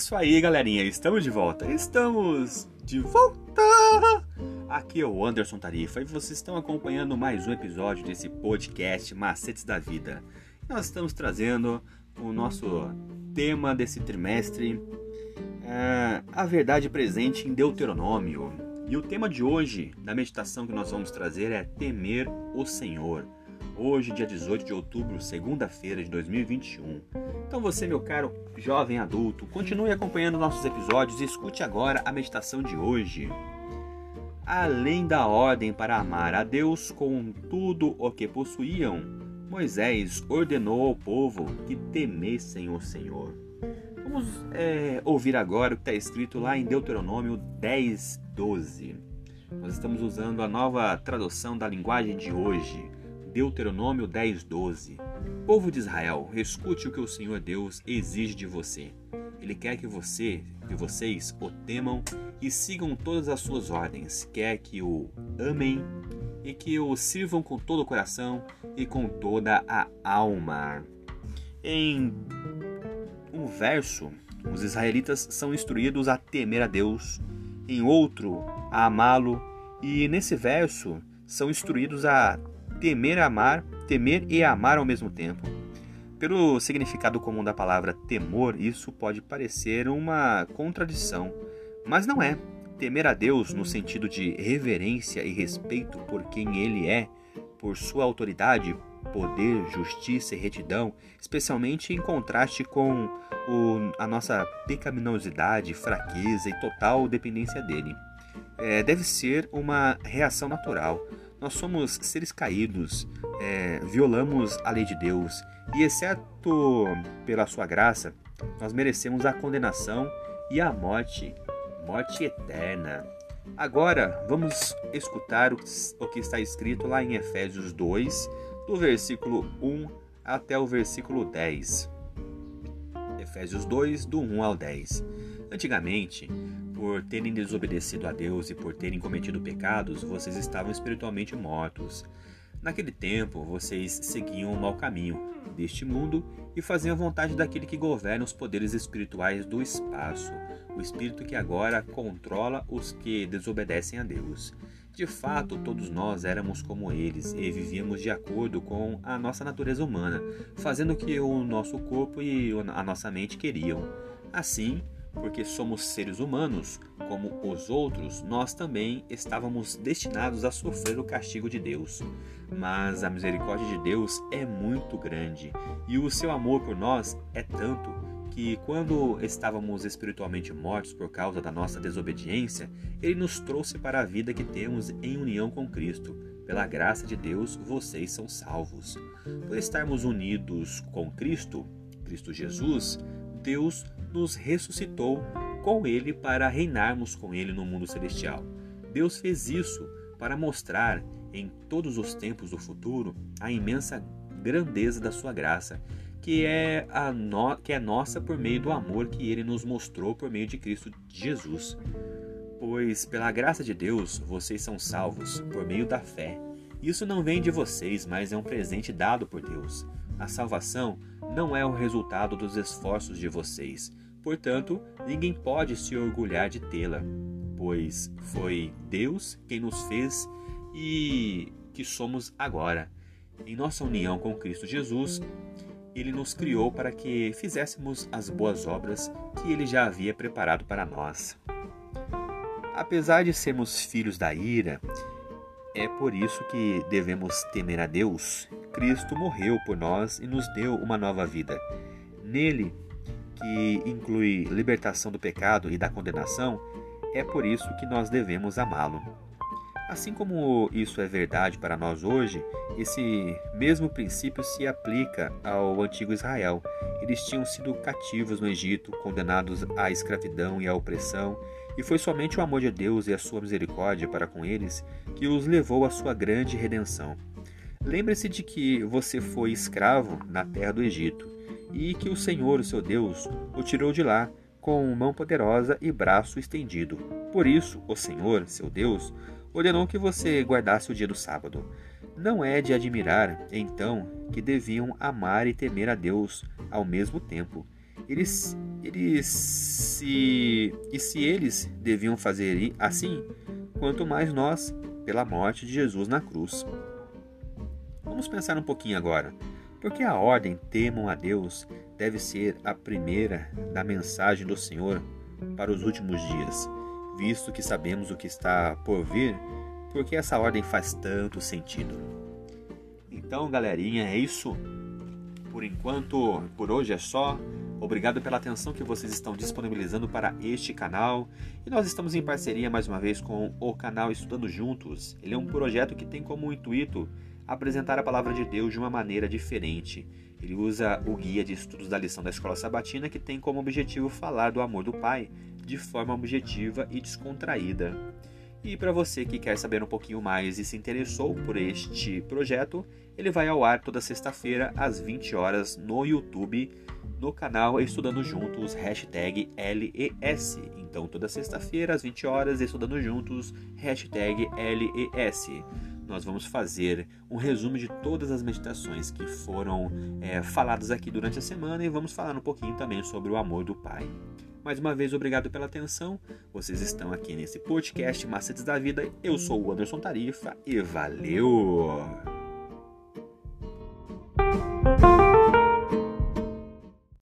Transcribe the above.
isso aí, galerinha. Estamos de volta. Estamos de volta. Aqui é o Anderson Tarifa e vocês estão acompanhando mais um episódio desse podcast Macetes da Vida. Nós estamos trazendo o nosso tema desse trimestre, é, a verdade presente em Deuteronômio. E o tema de hoje, da meditação que nós vamos trazer, é temer o Senhor. Hoje, dia 18 de outubro, segunda-feira de 2021. Então você, meu caro jovem adulto, continue acompanhando nossos episódios e escute agora a meditação de hoje. Além da ordem para amar a Deus com tudo o que possuíam, Moisés ordenou ao povo que temessem o Senhor. Vamos é, ouvir agora o que está escrito lá em Deuteronômio 10, 12. Nós estamos usando a nova tradução da linguagem de hoje, Deuteronômio 10, 12. Povo de Israel, escute o que o Senhor Deus exige de você. Ele quer que você, que vocês o temam e sigam todas as suas ordens. Quer que o amem e que o sirvam com todo o coração e com toda a alma. Em um verso, os israelitas são instruídos a temer a Deus, em outro, a amá-lo, e nesse verso são instruídos a temer, amar, temer e amar ao mesmo tempo. Pelo significado comum da palavra temor, isso pode parecer uma contradição, mas não é. Temer a Deus no sentido de reverência e respeito por quem Ele é, por sua autoridade, poder, justiça e retidão, especialmente em contraste com o, a nossa pecaminosidade, fraqueza e total dependência dele. É, deve ser uma reação natural, nós somos seres caídos, é, violamos a lei de Deus e, exceto pela sua graça, nós merecemos a condenação e a morte, morte eterna. Agora vamos escutar o que está escrito lá em Efésios 2, do versículo 1 até o versículo 10. Efésios 2, do 1 ao 10. Antigamente, por terem desobedecido a Deus e por terem cometido pecados, vocês estavam espiritualmente mortos. Naquele tempo, vocês seguiam o mau caminho deste mundo e faziam a vontade daquele que governa os poderes espirituais do espaço, o espírito que agora controla os que desobedecem a Deus. De fato, todos nós éramos como eles e vivíamos de acordo com a nossa natureza humana, fazendo o que o nosso corpo e a nossa mente queriam. Assim, porque somos seres humanos, como os outros, nós também estávamos destinados a sofrer o castigo de Deus. Mas a misericórdia de Deus é muito grande e o seu amor por nós é tanto que, quando estávamos espiritualmente mortos por causa da nossa desobediência, Ele nos trouxe para a vida que temos em união com Cristo. Pela graça de Deus, vocês são salvos. Por estarmos unidos com Cristo, Cristo Jesus, Deus nos ressuscitou com Ele para reinarmos com Ele no mundo celestial. Deus fez isso para mostrar em todos os tempos do futuro a imensa grandeza da Sua graça, que é, a no... que é nossa por meio do amor que Ele nos mostrou por meio de Cristo Jesus. Pois, pela graça de Deus, vocês são salvos por meio da fé. Isso não vem de vocês, mas é um presente dado por Deus. A salvação não é o resultado dos esforços de vocês, portanto, ninguém pode se orgulhar de tê-la, pois foi Deus quem nos fez e que somos agora. Em nossa união com Cristo Jesus, ele nos criou para que fizéssemos as boas obras que ele já havia preparado para nós. Apesar de sermos filhos da ira, é por isso que devemos temer a Deus. Cristo morreu por nós e nos deu uma nova vida. Nele, que inclui libertação do pecado e da condenação, é por isso que nós devemos amá-lo. Assim como isso é verdade para nós hoje, esse mesmo princípio se aplica ao antigo Israel. Eles tinham sido cativos no Egito, condenados à escravidão e à opressão, e foi somente o amor de Deus e a sua misericórdia para com eles que os levou à sua grande redenção. Lembre-se de que você foi escravo na terra do Egito e que o Senhor, o seu Deus, o tirou de lá com mão poderosa e braço estendido. Por isso, o Senhor, seu Deus, ordenou que você guardasse o dia do sábado. Não é de admirar, então, que deviam amar e temer a Deus ao mesmo tempo Eles, eles se e se eles deviam fazer assim, quanto mais nós, pela morte de Jesus na cruz. Vamos pensar um pouquinho agora. Porque a ordem temam a Deus deve ser a primeira da mensagem do Senhor para os últimos dias, visto que sabemos o que está por vir, porque essa ordem faz tanto sentido. Então, galerinha, é isso. Por enquanto, por hoje é só. Obrigado pela atenção que vocês estão disponibilizando para este canal. E nós estamos em parceria mais uma vez com o canal Estudando Juntos. Ele é um projeto que tem como intuito apresentar a palavra de Deus de uma maneira diferente. Ele usa o guia de estudos da lição da escola sabatina que tem como objetivo falar do amor do Pai de forma objetiva e descontraída. E para você que quer saber um pouquinho mais e se interessou por este projeto, ele vai ao ar toda sexta-feira às 20 horas no YouTube, no canal Estudando Juntos, hashtag LES. Então toda sexta-feira às 20 horas, Estudando Juntos, hashtag LES nós vamos fazer um resumo de todas as meditações que foram é, faladas aqui durante a semana e vamos falar um pouquinho também sobre o amor do Pai. Mais uma vez, obrigado pela atenção. Vocês estão aqui nesse podcast Macetes da Vida. Eu sou o Anderson Tarifa e valeu!